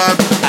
Bye.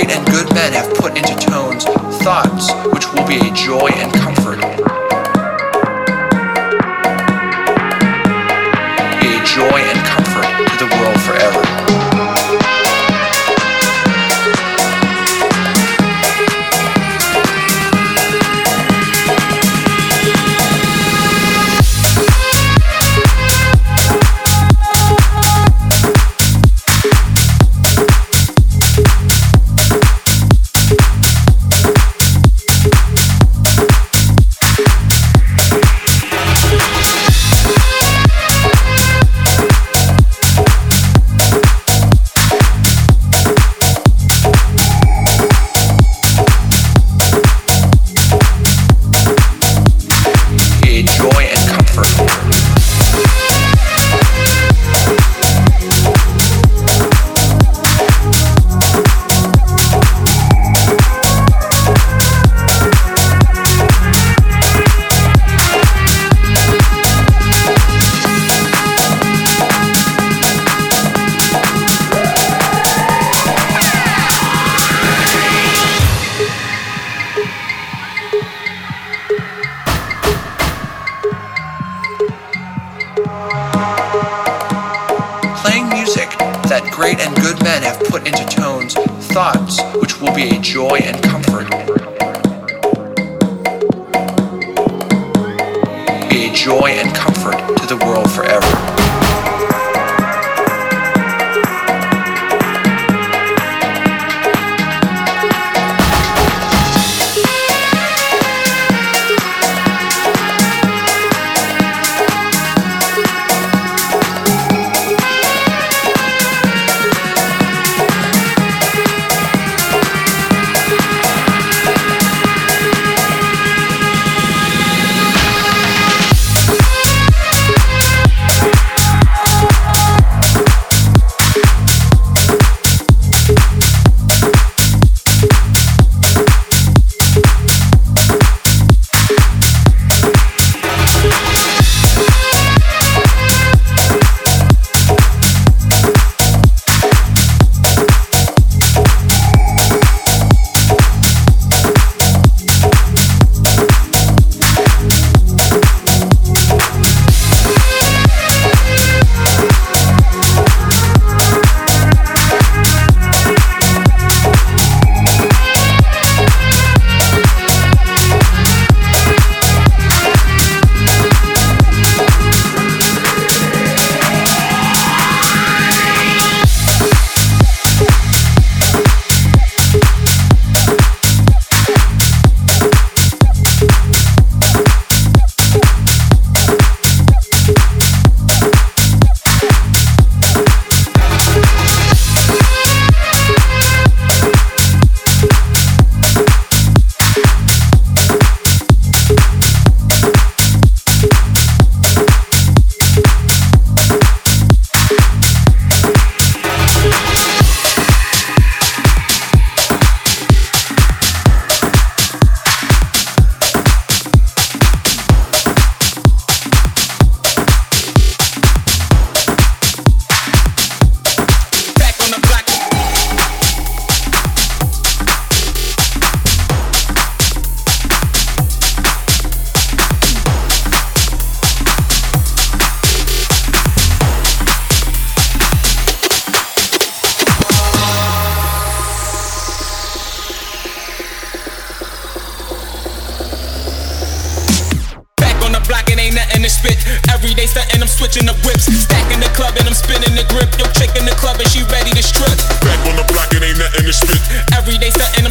great and good men have put into tones thoughts which will be a joy and comfort.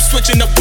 switching up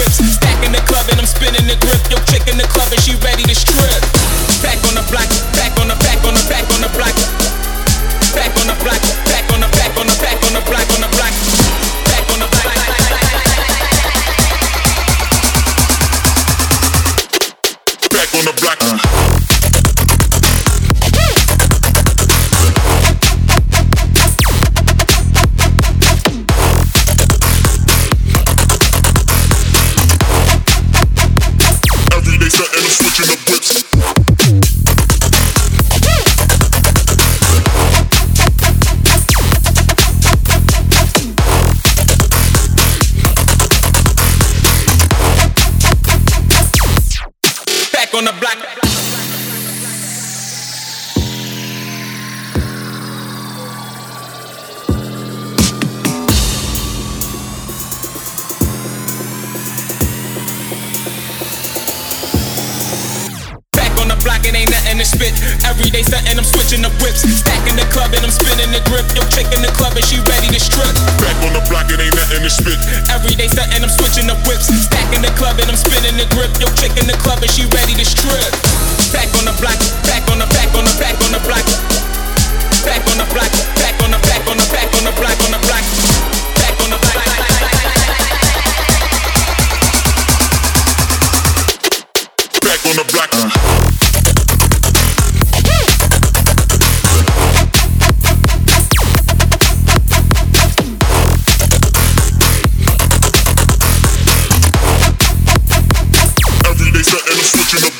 they setting, I'm switching up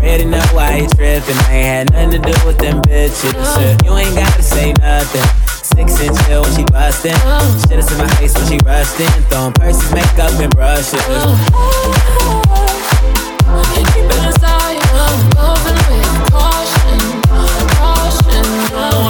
already know why you trippin'. I ain't had nothing to do with them bitches. You ain't gotta say nothing. Six inch chill when she bustin'. Shit is in my face when she rushed in. Throwing purses, makeup, and brushes. Keep it inside, love, love, and with caution, uh, caution. Uh.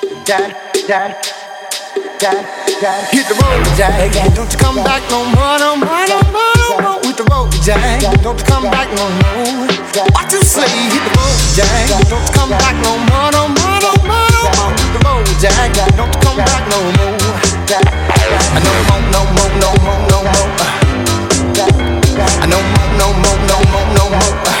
With the road, Jack. Don't you come back no more. Watch you slay. Hit the road, Jack. Don't you come back no more, no more, no more, no more. With the road, Jack. Don't you come back no more. No more, no more, no more, no more. No more, no more, no more, no more.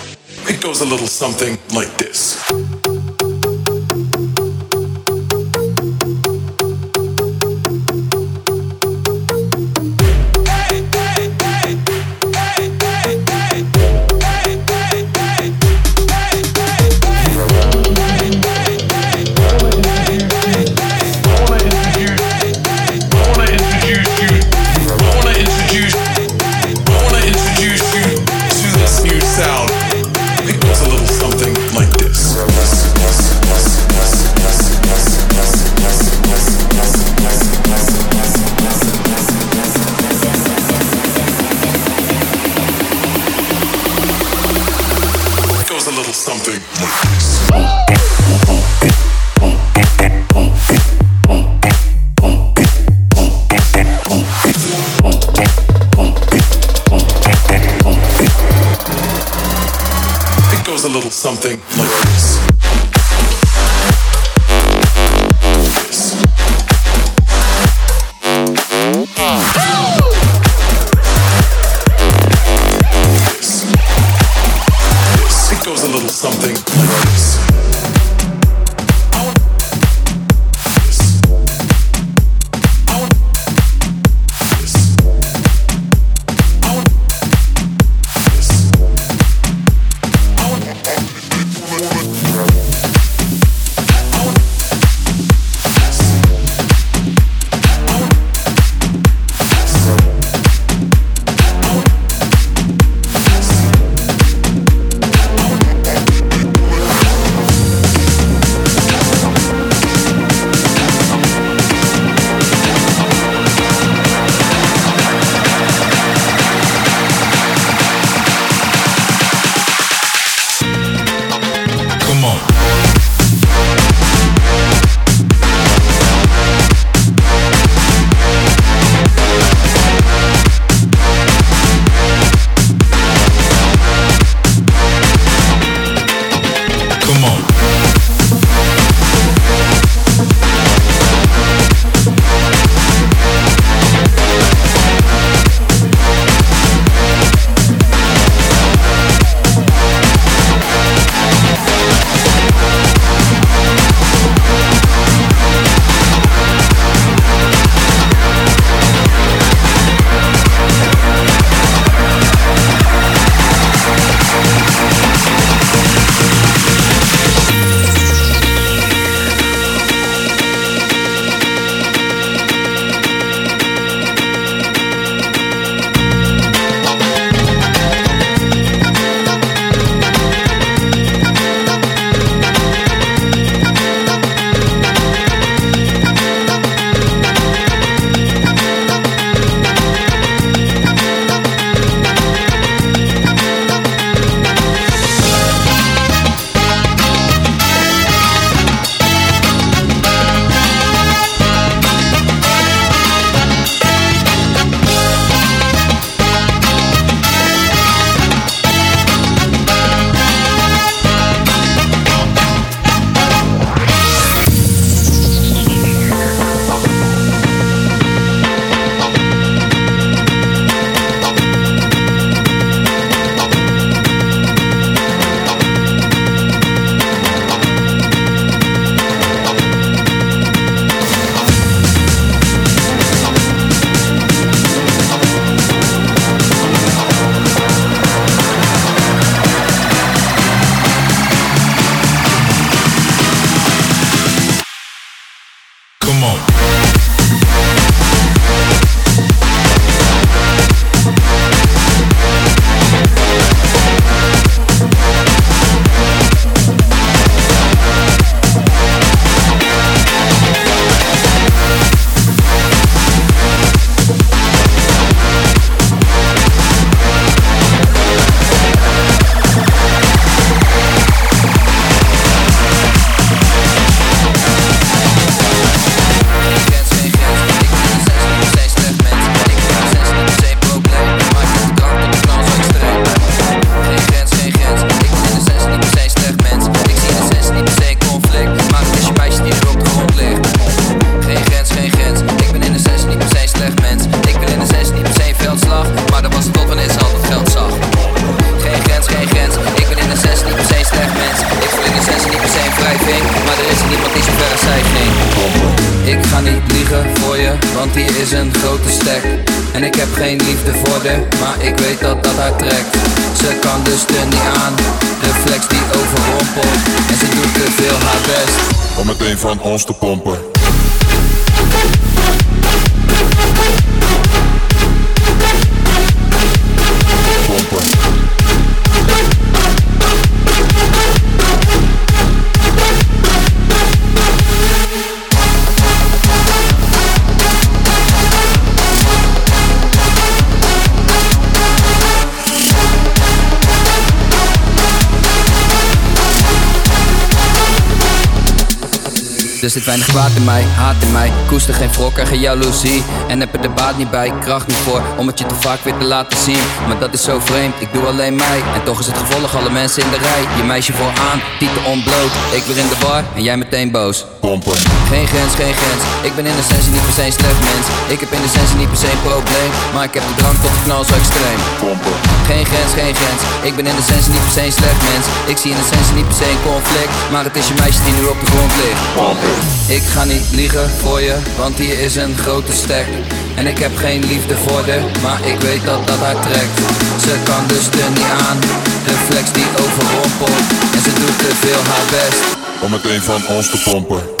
a little something like this. Er zit weinig kwaad in mij, haat in mij. Koester geen wrok en geen jaloezie. En heb er de baat niet bij, kracht niet voor. Om het je te vaak weer te laten zien. Maar dat is zo vreemd, ik doe alleen mij. En toch is het gevolg alle mensen in de rij. Je meisje vooraan, tieten ontbloot. Ik weer in de bar en jij meteen boos. Pompen. Geen grens, geen grens. Ik ben in de sensie niet per se een slecht mens. Ik heb in de sensie niet per se een probleem. Maar ik heb de drang tot de knal zo extreem. Pompen. Geen grens, geen grens. Ik ben in de sensie niet per se een slecht mens. Ik zie in de sensie niet per se een conflict. Maar het is je meisje die nu op de grond ligt ik ga niet liegen voor je, want hier is een grote stek En ik heb geen liefde voor de, maar ik weet dat dat haar trekt. Ze kan dus er niet aan, reflex die overrompelt En ze doet te veel haar best. Om meteen van ons te Pompen